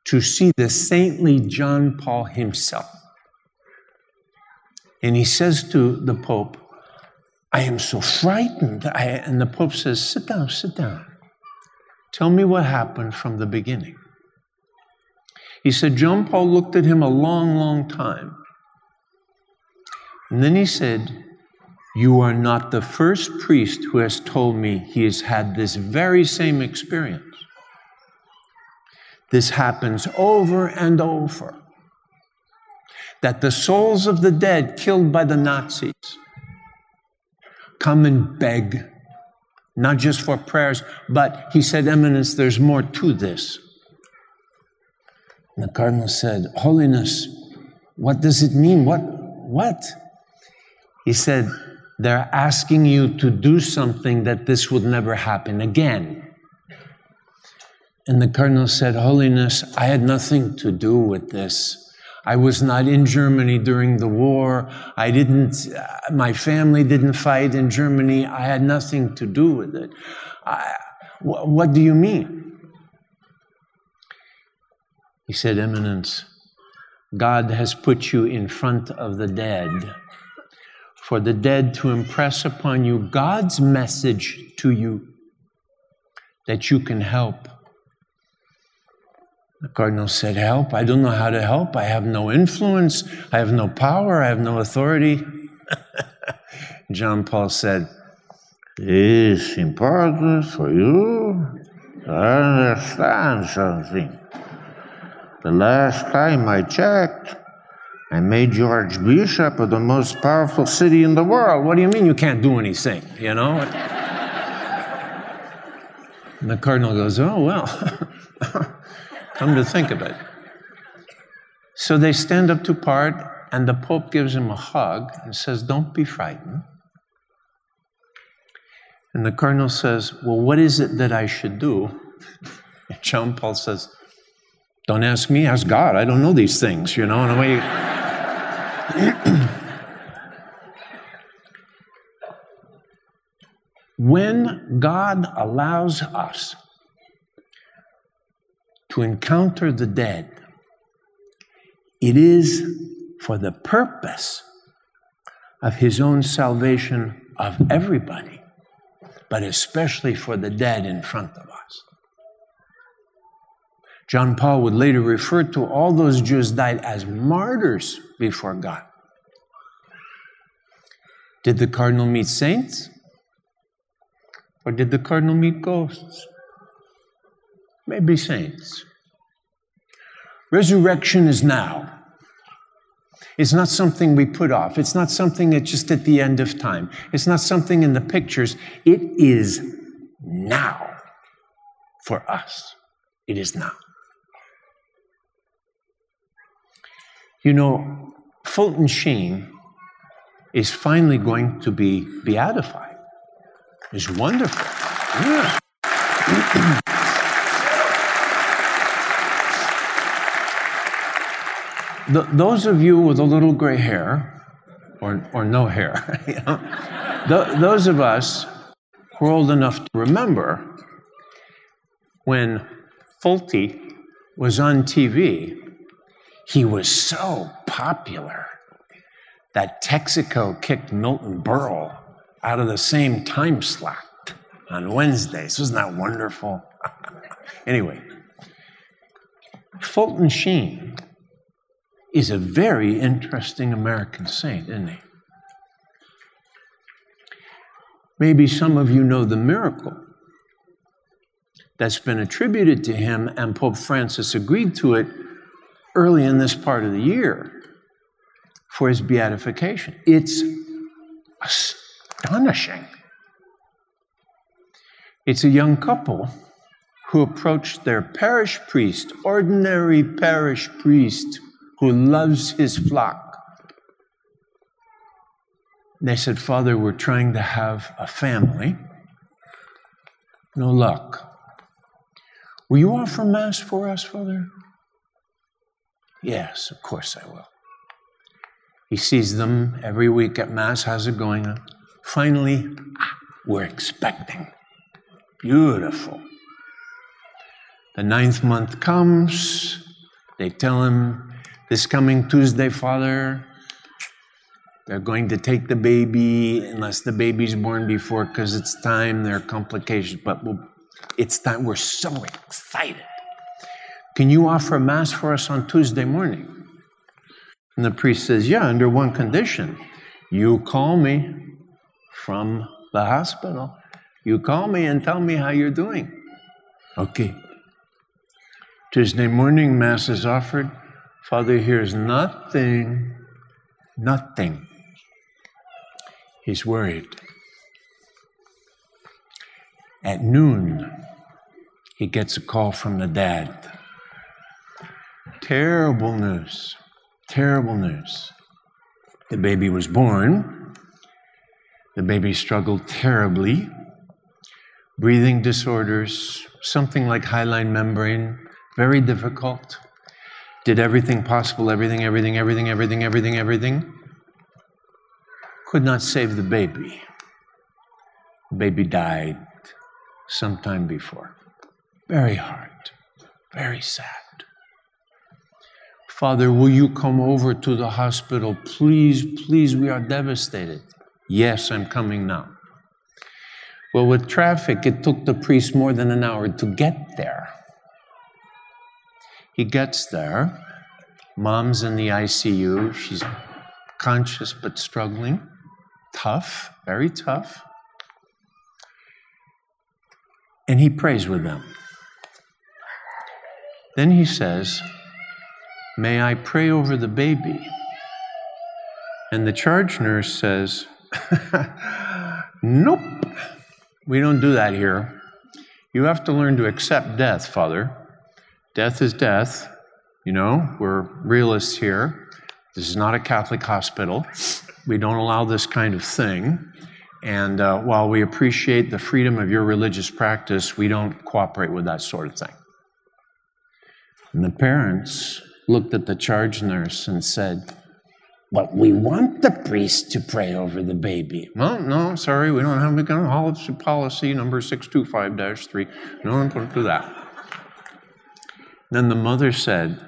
to see the saintly John Paul himself. And he says to the Pope, I am so frightened. I, and the Pope says, Sit down, sit down. Tell me what happened from the beginning. He said, John Paul looked at him a long, long time. And then he said, You are not the first priest who has told me he has had this very same experience. This happens over and over. That the souls of the dead killed by the Nazis come and beg, not just for prayers, but he said, Eminence, there's more to this. And the cardinal said, Holiness, what does it mean? What? What? He said, They're asking you to do something that this would never happen again. And the cardinal said, Holiness, I had nothing to do with this. I was not in Germany during the war. I didn't, my family didn't fight in Germany. I had nothing to do with it. I, wh- what do you mean? He said, Eminence, God has put you in front of the dead for the dead to impress upon you God's message to you that you can help. The cardinal said, Help? I don't know how to help. I have no influence. I have no power. I have no authority. John Paul said, It's important for you to understand something. The last time I checked, I made you Archbishop of the most powerful city in the world. What do you mean you can't do anything? You know? and the cardinal goes, Oh, well, come to think of it. So they stand up to part, and the Pope gives him a hug and says, Don't be frightened. And the cardinal says, Well, what is it that I should do? John Paul says, Don't ask me, ask God. I don't know these things, you know, in a way. when God allows us to encounter the dead, it is for the purpose of his own salvation of everybody, but especially for the dead in front of. John Paul would later refer to all those Jews died as martyrs before God. Did the cardinal meet saints? Or did the cardinal meet ghosts? Maybe saints. Resurrection is now. It's not something we put off. It's not something that's just at the end of time. It's not something in the pictures. It is now for us. It is now. You know, Fulton Sheen is finally going to be beatified. It's wonderful. Yeah. Th- those of you with a little gray hair, or, or no hair, you know, th- those of us who are old enough to remember when Fulty was on TV, he was so popular that Texaco kicked Milton Berle out of the same time slot on Wednesdays. Wasn't that wonderful? anyway, Fulton Sheen is a very interesting American saint, isn't he? Maybe some of you know the miracle that's been attributed to him, and Pope Francis agreed to it early in this part of the year for his beatification. It's astonishing. It's a young couple who approached their parish priest, ordinary parish priest who loves his flock. They said, Father, we're trying to have a family. No luck. Will you offer Mass for us, Father? Yes, of course I will. He sees them every week at Mass. How's it going? Finally, we're expecting. Beautiful. The ninth month comes. They tell him, This coming Tuesday, Father, they're going to take the baby unless the baby's born before because it's time. There are complications, but we'll, it's time. We're so excited. Can you offer Mass for us on Tuesday morning? And the priest says, Yeah, under one condition. You call me from the hospital. You call me and tell me how you're doing. Okay. Tuesday morning, Mass is offered. Father hears nothing, nothing. He's worried. At noon, he gets a call from the dad. Terrible news. Terrible news. The baby was born. The baby struggled terribly. Breathing disorders, something like hyaline membrane, very difficult. Did everything possible, everything, everything, everything, everything, everything, everything. Could not save the baby. The baby died sometime before. Very hard, very sad. Father, will you come over to the hospital? Please, please, we are devastated. Yes, I'm coming now. Well, with traffic, it took the priest more than an hour to get there. He gets there. Mom's in the ICU. She's conscious but struggling. Tough, very tough. And he prays with them. Then he says, May I pray over the baby? And the charge nurse says, Nope, we don't do that here. You have to learn to accept death, Father. Death is death. You know, we're realists here. This is not a Catholic hospital. We don't allow this kind of thing. And uh, while we appreciate the freedom of your religious practice, we don't cooperate with that sort of thing. And the parents looked at the charge nurse and said, But we want the priest to pray over the baby. Well, no, sorry, we don't have a policy, policy number 625 3. No, don't do that. Then the mother said,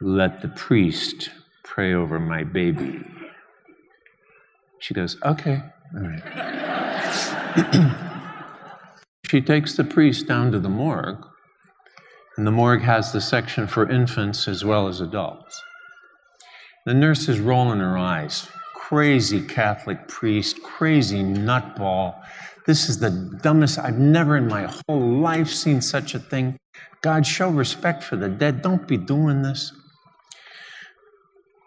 Let the priest pray over my baby. She goes, Okay, all right. she takes the priest down to the morgue, and the morgue has the section for infants as well as adults. The nurse is rolling her eyes. Crazy Catholic priest, crazy nutball. This is the dumbest, I've never in my whole life seen such a thing. God, show respect for the dead. Don't be doing this.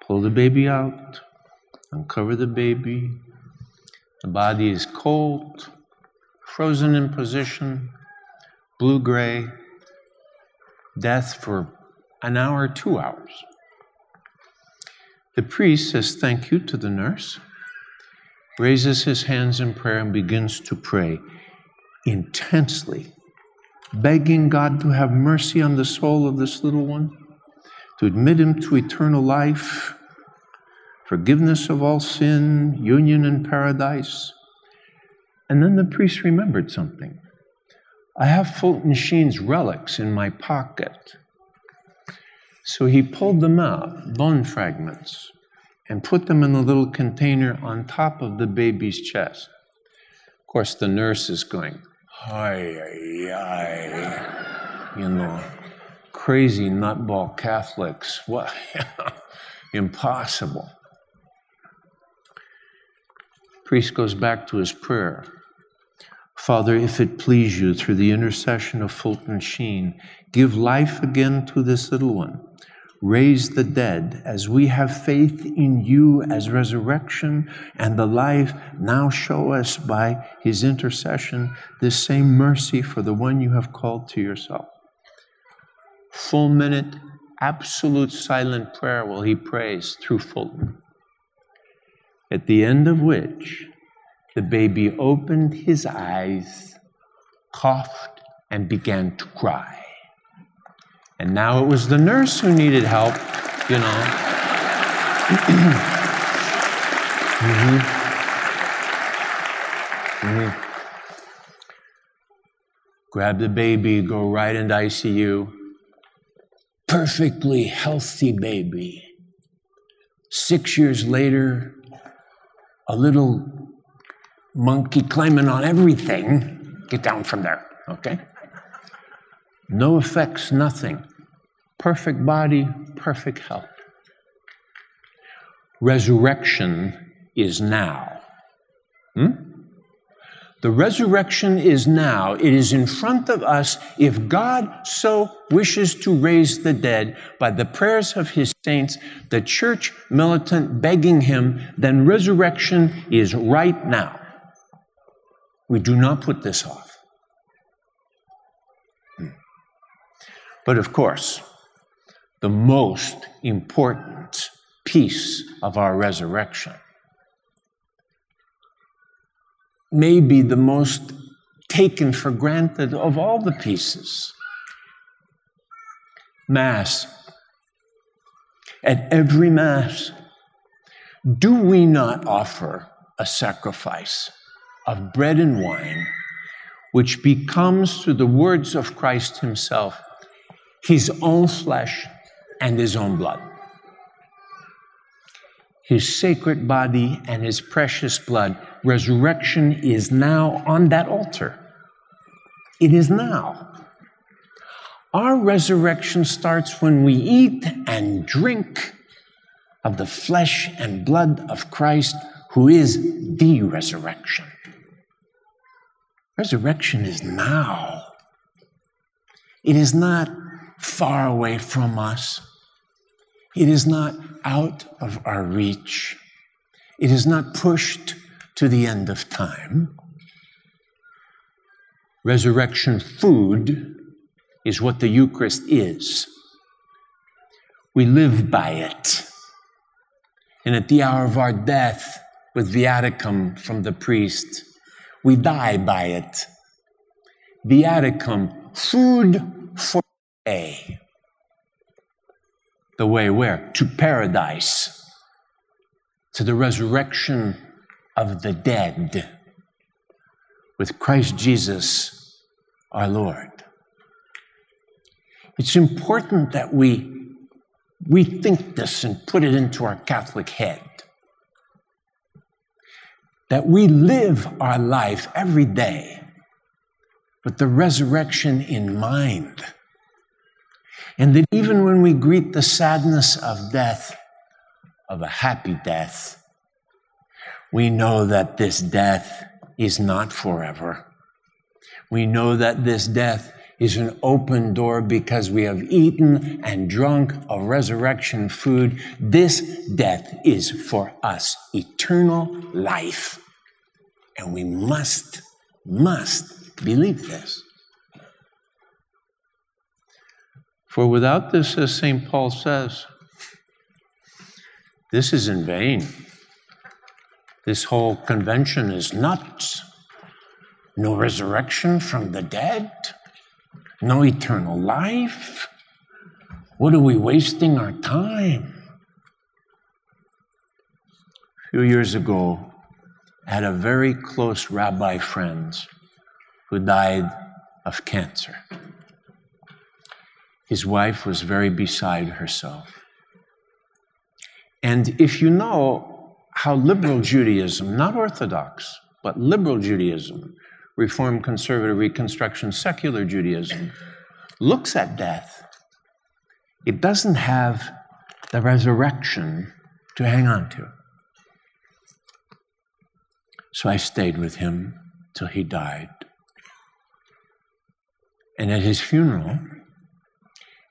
Pull the baby out, uncover the baby. The body is cold, frozen in position, blue gray, death for an hour, two hours. The priest says thank you to the nurse, raises his hands in prayer, and begins to pray intensely, begging God to have mercy on the soul of this little one, to admit him to eternal life, forgiveness of all sin, union in paradise. And then the priest remembered something. I have Fulton Sheen's relics in my pocket. So he pulled them out, bone fragments, and put them in a little container on top of the baby's chest. Of course, the nurse is going, hi, hi, you know, crazy nutball Catholics. What? Impossible. Priest goes back to his prayer. Father, if it please you, through the intercession of Fulton Sheen, give life again to this little one. Raise the dead as we have faith in you as resurrection and the life. Now show us by his intercession this same mercy for the one you have called to yourself. Full minute, absolute silent prayer while he prays through Fulton. At the end of which, the baby opened his eyes, coughed, and began to cry. And now it was the nurse who needed help, you know. mm-hmm. Mm-hmm. Grab the baby, go right into ICU. Perfectly healthy baby. Six years later, a little monkey climbing on everything. Get down from there, okay? No effects, nothing. Perfect body, perfect health. Resurrection is now. Hmm? The resurrection is now. It is in front of us. If God so wishes to raise the dead by the prayers of his saints, the church militant begging him, then resurrection is right now. We do not put this off. Hmm. But of course, the most important piece of our resurrection may be the most taken for granted of all the pieces. Mass. At every Mass, do we not offer a sacrifice of bread and wine, which becomes, through the words of Christ Himself, His own flesh and His own blood? His sacred body and His precious blood resurrection is now on that altar. It is now. Our resurrection starts when we eat and drink of the flesh and blood of Christ, who is the resurrection. Resurrection is now. It is not far away from us. It is not out of our reach. It is not pushed to the end of time. Resurrection food is what the Eucharist is. We live by it. And at the hour of our death, with viaticum from the priest, we die by it. Viaticum, food for a. The way where? To paradise, to the resurrection of the dead with Christ Jesus our Lord. It's important that we rethink this and put it into our Catholic head. That we live our life every day with the resurrection in mind. And that even when we greet the sadness of death, of a happy death, we know that this death is not forever. We know that this death is an open door because we have eaten and drunk of resurrection food. This death is for us eternal life. And we must, must believe this. For without this, as St. Paul says, this is in vain. This whole convention is nuts. No resurrection from the dead, no eternal life. What are we wasting our time? A few years ago, had a very close rabbi friend who died of cancer. His wife was very beside herself. And if you know how liberal Judaism, not Orthodox, but liberal Judaism, Reform, Conservative, Reconstruction, secular Judaism, looks at death, it doesn't have the resurrection to hang on to. So I stayed with him till he died. And at his funeral,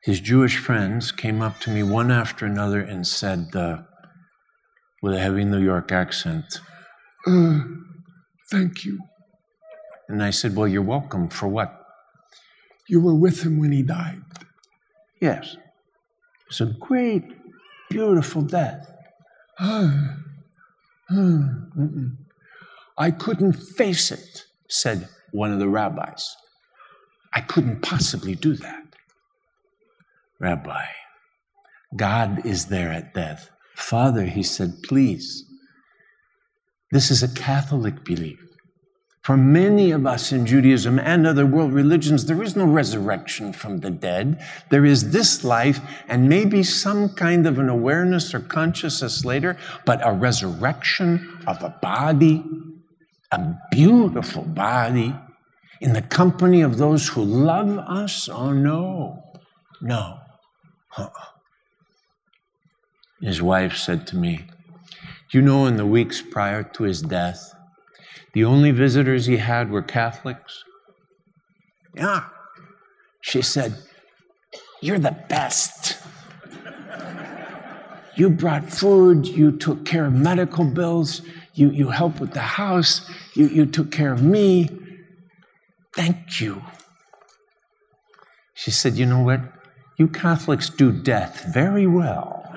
his Jewish friends came up to me one after another and said, uh, with a heavy New York accent. Uh, thank you. And I said, Well, you're welcome. For what? You were with him when he died. Yes. It's a great, beautiful death. I couldn't face it, said one of the rabbis. I couldn't possibly do that. Rabbi, God is there at death. Father, he said, please. This is a Catholic belief. For many of us in Judaism and other world religions, there is no resurrection from the dead. There is this life and maybe some kind of an awareness or consciousness later, but a resurrection of a body, a beautiful body, in the company of those who love us? Oh, no, no. Uh-uh. His wife said to me, You know, in the weeks prior to his death, the only visitors he had were Catholics. Yeah. She said, You're the best. You brought food, you took care of medical bills, you, you helped with the house, you, you took care of me. Thank you. She said, You know what? You Catholics do death very well.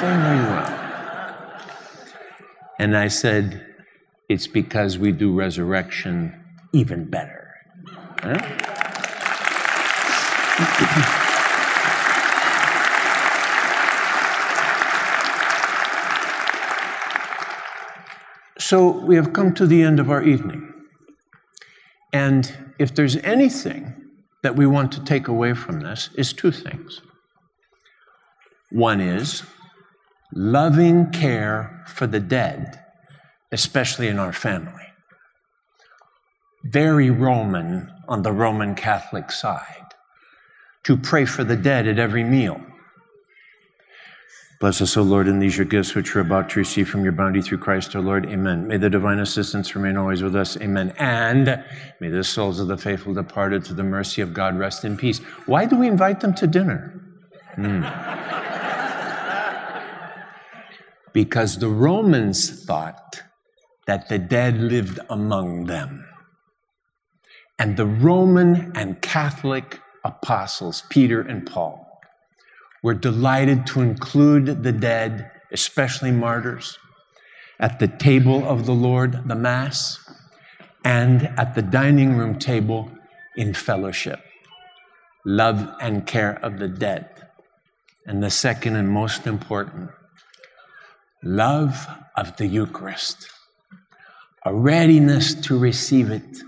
Very well. And I said, It's because we do resurrection even better. Huh? So we have come to the end of our evening. And if there's anything that we want to take away from this, is two things. One is loving care for the dead, especially in our family. Very Roman on the Roman Catholic side to pray for the dead at every meal. Bless us, O Lord, in these your gifts which we're about to receive from your bounty through Christ our Lord. Amen. May the divine assistance remain always with us. Amen. And may the souls of the faithful departed to the mercy of God rest in peace. Why do we invite them to dinner? Hmm. because the Romans thought that the dead lived among them. And the Roman and Catholic apostles, Peter and Paul, we're delighted to include the dead, especially martyrs, at the table of the Lord, the Mass, and at the dining room table in fellowship. Love and care of the dead. And the second and most important, love of the Eucharist, a readiness to receive it,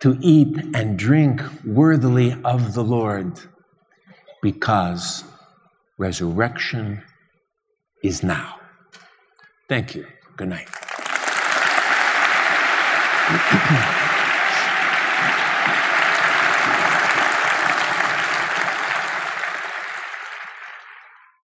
to eat and drink worthily of the Lord, because resurrection is now. Thank you. Good night.